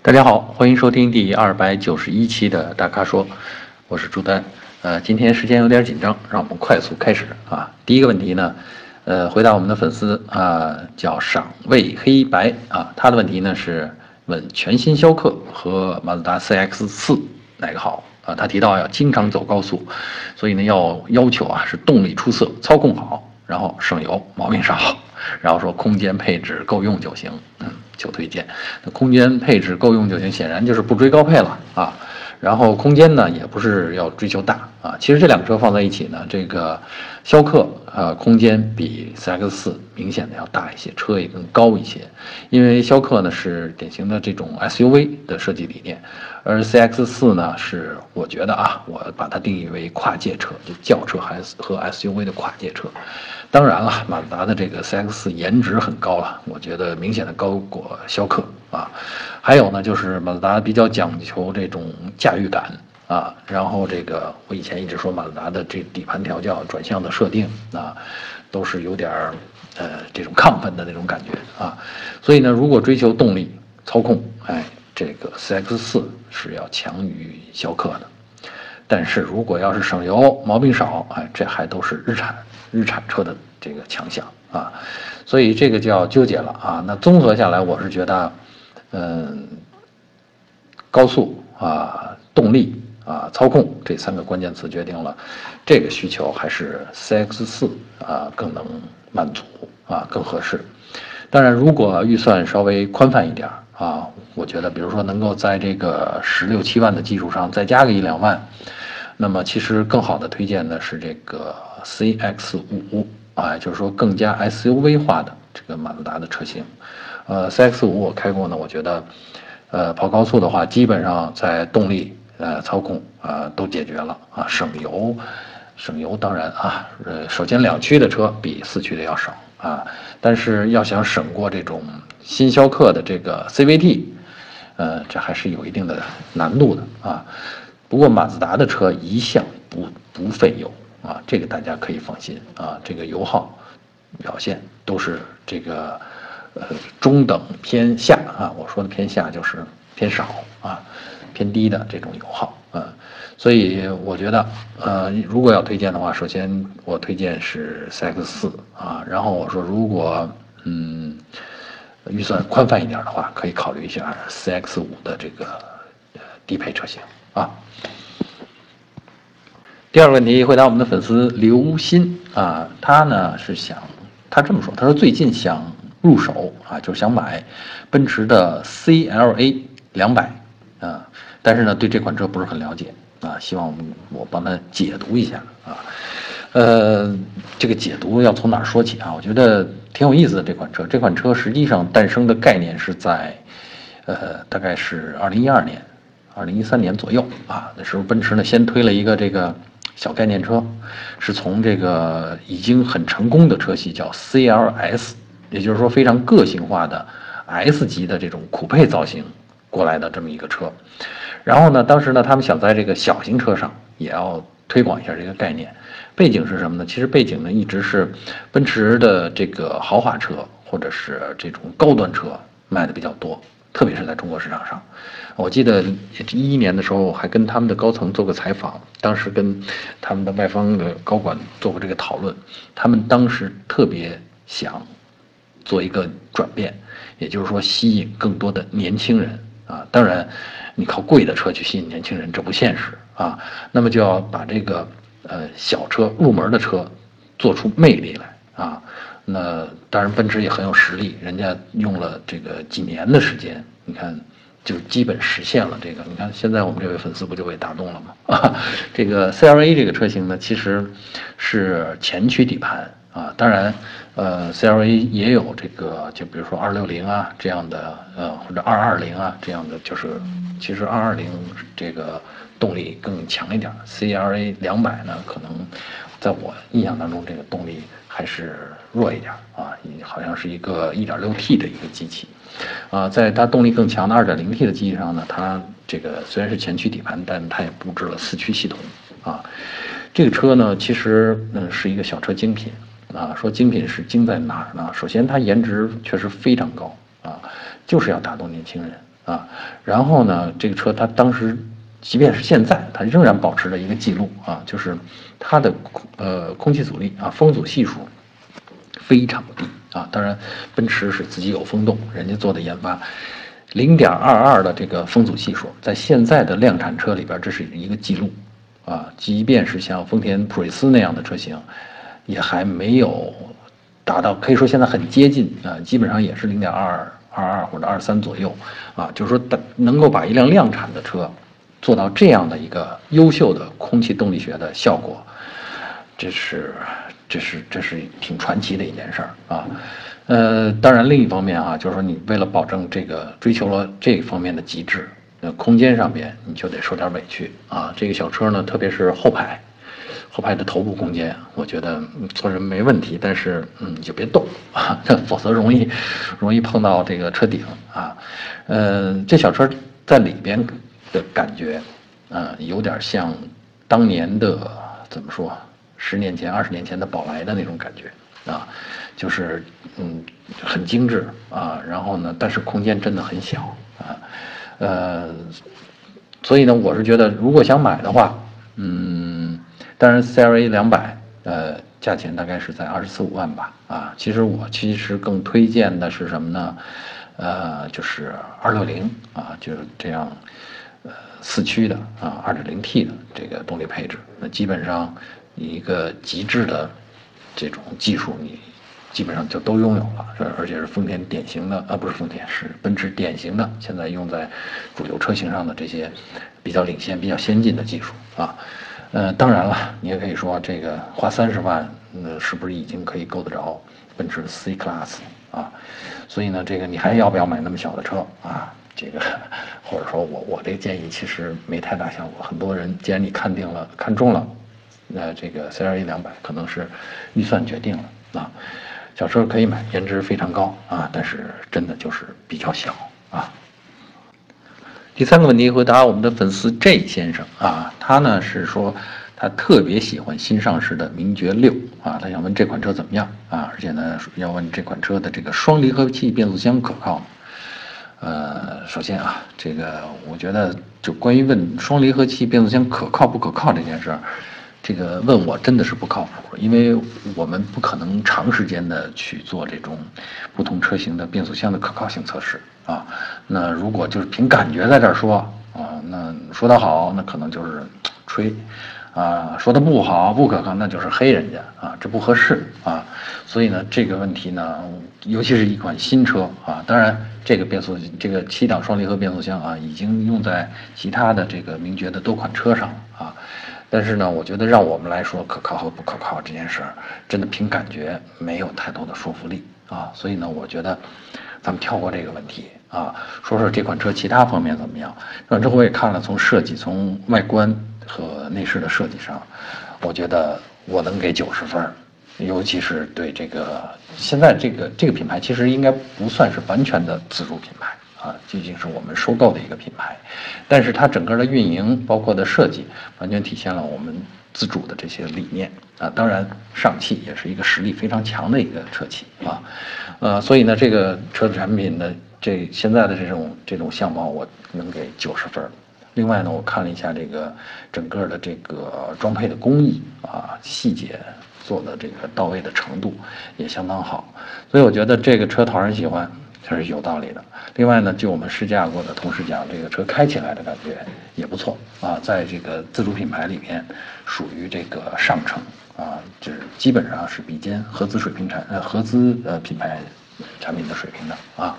大家好，欢迎收听第二百九十一期的大咖说，我是朱丹。呃，今天时间有点紧张，让我们快速开始啊。第一个问题呢，呃，回答我们的粉丝啊，叫赏味黑白啊，他的问题呢是问全新逍客和马自达 CX 四哪个好啊？他提到要经常走高速，所以呢要要求啊是动力出色，操控好，然后省油，毛病少，然后说空间配置够用就行，求。推荐，那空间配置够用就行，显然就是不追高配了啊。然后空间呢，也不是要追求大啊。其实这两个车放在一起呢，这个逍客呃，空间比 CX 四明显的要大一些，车也更高一些。因为逍客呢是典型的这种 SUV 的设计理念，而 CX 四呢是我觉得啊，我把它定义为跨界车，就轿车还是和 SUV 的跨界车。当然了，马自达的这个 CX 四颜值很高了，我觉得明显的高过逍客啊。还有呢，就是马自达比较讲求这种驾驭感啊。然后这个我以前一直说马自达的这底盘调教、转向的设定啊，都是有点儿呃这种亢奋的那种感觉啊。所以呢，如果追求动力、操控，哎，这个 CX 四是要强于逍客的。但是如果要是省油、毛病少，哎，这还都是日产。日产车的这个强项啊，所以这个就要纠结了啊。那综合下来，我是觉得，嗯，高速啊、动力啊、操控这三个关键词决定了这个需求还是 CX 四啊更能满足啊更合适。当然，如果预算稍微宽泛一点啊，我觉得比如说能够在这个十六七万的基础上再加个一两万，那么其实更好的推荐的是这个。CX 五啊，就是说更加 SUV 化的这个马自达的车型，呃，CX 五我开过呢，我觉得，呃，跑高速的话，基本上在动力、呃，操控啊都解决了啊，省油，省油当然啊，呃，首先两驱的车比四驱的要省啊，但是要想省过这种新逍客的这个 CVT，呃，这还是有一定的难度的啊。不过马自达的车一向不不费油。啊，这个大家可以放心啊，这个油耗表现都是这个呃中等偏下啊，我说的偏下就是偏少啊，偏低的这种油耗啊，所以我觉得呃如果要推荐的话，首先我推荐是 CX 四啊，然后我说如果嗯预算宽泛一点的话，可以考虑一下 CX 五的这个低配车型啊。第二个问题回答我们的粉丝刘鑫啊，他呢是想，他这么说，他说最近想入手啊，就是想买奔驰的 CLA 两百啊，但是呢对这款车不是很了解啊，希望我我帮他解读一下啊，呃，这个解读要从哪说起啊？我觉得挺有意思的这款车，这款车实际上诞生的概念是在，呃，大概是二零一二年、二零一三年左右啊，那时候奔驰呢先推了一个这个。小概念车，是从这个已经很成功的车系叫 CLS，也就是说非常个性化的 S 级的这种酷配造型过来的这么一个车。然后呢，当时呢，他们想在这个小型车上也要推广一下这个概念。背景是什么呢？其实背景呢一直是奔驰的这个豪华车或者是这种高端车卖的比较多。特别是在中国市场上，我记得一一年的时候还跟他们的高层做过采访，当时跟他们的外方的高管做过这个讨论，他们当时特别想做一个转变，也就是说吸引更多的年轻人啊。当然，你靠贵的车去吸引年轻人这不现实啊。那么就要把这个呃小车入门的车做出魅力来啊。那当然，奔驰也很有实力，人家用了这个几年的时间，你看，就基本实现了这个。你看，现在我们这位粉丝不就被打动了吗？啊，这个 CLA 这个车型呢，其实是前驱底盘啊。当然，呃，CLA 也有这个，就比如说260啊这样的，呃，或者220啊这样的，就是其实220这个动力更强一点，CLA 两百呢，可能在我印象当中，这个动力。还是弱一点啊，好像是一个 1.6T 的一个机器，啊，在它动力更强的 2.0T 的机器上呢，它这个虽然是前驱底盘，但它也布置了四驱系统啊。这个车呢，其实嗯是一个小车精品啊。说精品是精在哪儿呢？首先它颜值确实非常高啊，就是要打动年轻人啊。然后呢，这个车它当时，即便是现在，它仍然保持着一个记录啊，就是它的呃空气阻力啊，风阻系数非常低啊。当然，奔驰是自己有风洞，人家做的研发，零点二二的这个风阻系数，在现在的量产车里边，这是一个记录啊。即便是像丰田普锐斯那样的车型，也还没有达到，可以说现在很接近啊，基本上也是零点二。二二或者二三左右，啊，就是说，能够把一辆量产的车做到这样的一个优秀的空气动力学的效果，这是，这是，这是挺传奇的一件事儿啊。呃，当然，另一方面啊，就是说，你为了保证这个追求了这方面的极致，那空间上边你就得受点委屈啊。这个小车呢，特别是后排。后排的头部空间，我觉得坐人没问题，但是嗯，就别动啊，否则容易容易碰到这个车顶啊。呃，这小车在里边的感觉，啊，有点像当年的怎么说，十年前、二十年前的宝来的那种感觉啊，就是嗯，很精致啊，然后呢，但是空间真的很小啊，呃，所以呢，我是觉得如果想买的话，嗯。当然，CLA 两百，呃，价钱大概是在二十四五万吧，啊，其实我其实更推荐的是什么呢？呃，就是二六零啊，就是这样，呃，四驱的啊，二点零 T 的这个动力配置，那基本上一个极致的这种技术，你基本上就都拥有了，是而且是丰田典型的啊，不是丰田，是奔驰典型的，现在用在主流车型上的这些比较领先、比较先进的技术啊。呃，当然了，你也可以说这个花三十万，那是不是已经可以够得着奔驰 C Class 啊？所以呢，这个你还要不要买那么小的车啊？这个或者说我我这个建议其实没太大效果。很多人既然你看定了看中了，那这个 C R A 两百可能是预算决定了啊。小车可以买，颜值非常高啊，但是真的就是比较小啊。第三个问题回答我们的粉丝 J 先生啊，他呢是说他特别喜欢新上市的名爵六啊，他想问这款车怎么样啊？而且呢要问这款车的这个双离合器变速箱可靠吗？呃，首先啊，这个我觉得就关于问双离合器变速箱可靠不可靠这件事儿。这个问我真的是不靠谱，因为我们不可能长时间的去做这种不同车型的变速箱的可靠性测试啊。那如果就是凭感觉在这儿说啊，那说的好，那可能就是吹啊；说的不好、不可靠，那就是黑人家啊，这不合适啊。所以呢，这个问题呢，尤其是一款新车啊，当然这个变速这个七档双离合变速箱啊，已经用在其他的这个名爵的多款车上啊。但是呢，我觉得让我们来说可靠和不可靠这件事儿，真的凭感觉没有太多的说服力啊。所以呢，我觉得咱们跳过这个问题啊，说说这款车其他方面怎么样。这款车我也看了，从设计、从外观和内饰的设计上，我觉得我能给九十分儿。尤其是对这个现在这个这个品牌，其实应该不算是完全的自主品牌。啊，毕竟是我们收购的一个品牌，但是它整个的运营，包括的设计，完全体现了我们自主的这些理念啊。当然，上汽也是一个实力非常强的一个车企啊，呃，所以呢，这个车子产品的这现在的这种这种相貌，我能给九十分。另外呢，我看了一下这个整个的这个装配的工艺啊，细节做的这个到位的程度也相当好，所以我觉得这个车讨人喜欢。这是有道理的。另外呢，就我们试驾过的同事讲，这个车开起来的感觉也不错啊，在这个自主品牌里面，属于这个上乘啊，就是基本上是比肩合资水平产呃合资呃品牌产品的水平的啊，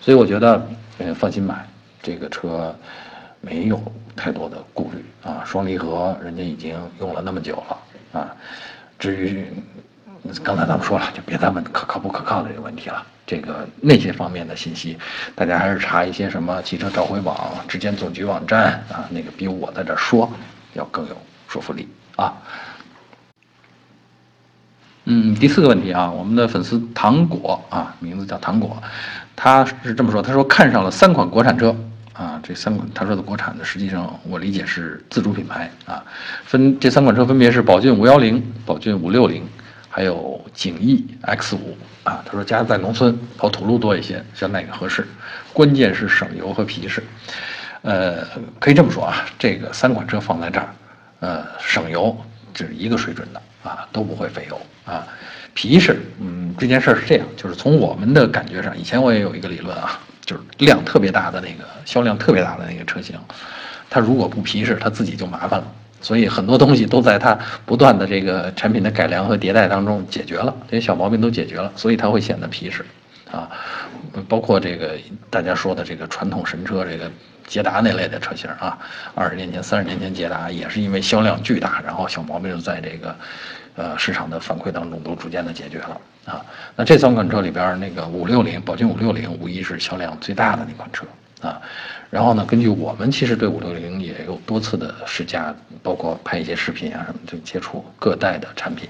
所以我觉得呃放心买这个车，没有太多的顾虑啊。双离合人家已经用了那么久了啊，至于。刚才咱们说了，就别再问可靠不可靠的这个问题了。这个那些方面的信息，大家还是查一些什么汽车召回网、质检总局网站啊，那个比我在这说要更有说服力啊。嗯，第四个问题啊，我们的粉丝糖果啊，名字叫糖果，他是这么说，他说看上了三款国产车啊，这三款他说的国产的，实际上我理解是自主品牌啊，分这三款车分别是宝骏五幺零、宝骏五六零。还有景逸 X 五啊，他说家在农村跑土路多一些，选哪个合适？关键是省油和皮实。呃，可以这么说啊，这个三款车放在这儿，呃，省油这是一个水准的啊，都不会费油啊。皮实，嗯，这件事儿是这样，就是从我们的感觉上，以前我也有一个理论啊，就是量特别大的那个销量特别大的那个车型，它如果不皮实，它自己就麻烦了。所以很多东西都在它不断的这个产品的改良和迭代当中解决了，这些小毛病都解决了，所以它会显得皮实，啊，包括这个大家说的这个传统神车，这个捷达那类的车型啊，二十年前、三十年前捷达也是因为销量巨大，然后小毛病在这个。呃，市场的反馈当中都逐渐的解决了啊。那这三款车里边，那个五六零宝骏五六零无疑是销量最大的那款车啊。然后呢，根据我们其实对五六零也有多次的试驾，包括拍一些视频啊什么，就接触各代的产品。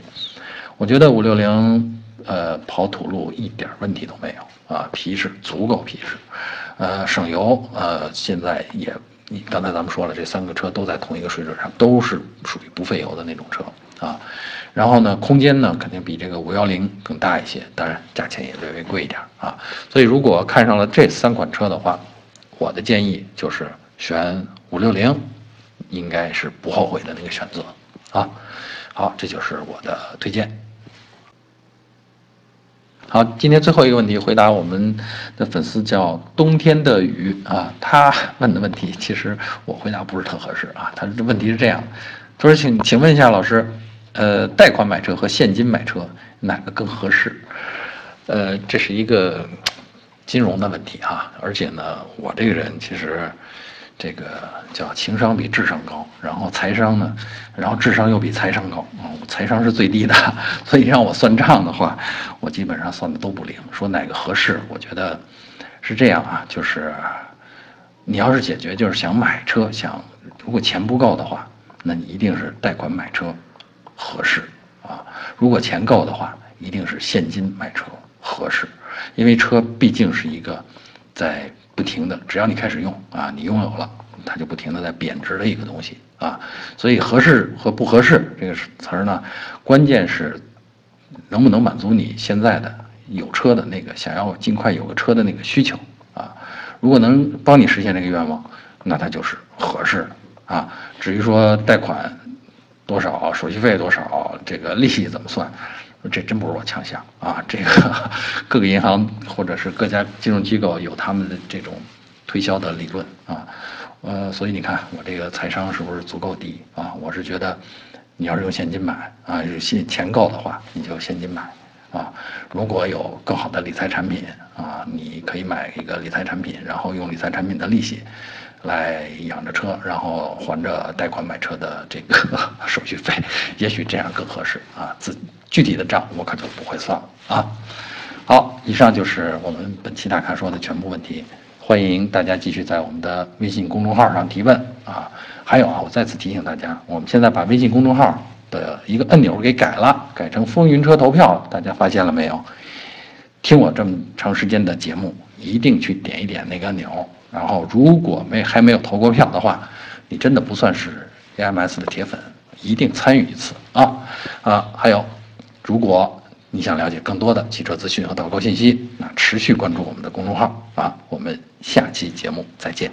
我觉得五六零呃跑土路一点问题都没有啊，皮实足够皮实，呃省油呃现在也，刚才咱们说了，这三个车都在同一个水准上，都是属于不费油的那种车啊。然后呢，空间呢肯定比这个五幺零更大一些，当然价钱也略微贵一点啊。所以如果看上了这三款车的话，我的建议就是选五六零，应该是不后悔的那个选择啊。好，这就是我的推荐。好，今天最后一个问题回答我们的粉丝叫冬天的雨啊，他问的问题其实我回答不是特合适啊。他的问题是这样，他说请请问一下老师。呃，贷款买车和现金买车哪个更合适？呃，这是一个金融的问题啊，而且呢，我这个人其实这个叫情商比智商高，然后财商呢，然后智商又比财商高啊，财商是最低的，所以让我算账的话，我基本上算的都不灵。说哪个合适，我觉得是这样啊，就是你要是解决就是想买车，想如果钱不够的话，那你一定是贷款买车。合适啊！如果钱够的话，一定是现金买车合适，因为车毕竟是一个在不停的，只要你开始用啊，你拥有了，它就不停的在贬值的一个东西啊。所以合适和不合适这个词儿呢，关键是能不能满足你现在的有车的那个想要尽快有个车的那个需求啊。如果能帮你实现这个愿望，那它就是合适的啊。至于说贷款。多少手续费多少？这个利息怎么算？这真不是我强项啊！这个各个银行或者是各家金融机构有他们的这种推销的理论啊。呃，所以你看我这个财商是不是足够低啊？我是觉得，你要是用现金买啊，有现钱够的话，你就现金买啊。如果有更好的理财产品啊，你可以买一个理财产品，然后用理财产品的利息。来养着车，然后还着贷款买车的这个 手续费，也许这样更合适啊。自具体的账我可就不会算了啊。好，以上就是我们本期大咖说的全部问题，欢迎大家继续在我们的微信公众号上提问啊。还有啊，我再次提醒大家，我们现在把微信公众号的一个按钮给改了，改成风云车投票，大家发现了没有？听我这么长时间的节目，一定去点一点那个按钮。然后，如果没还没有投过票的话，你真的不算是 AMS 的铁粉，一定参与一次啊啊！还有，如果你想了解更多的汽车资讯和导购信息，那持续关注我们的公众号啊！我们下期节目再见。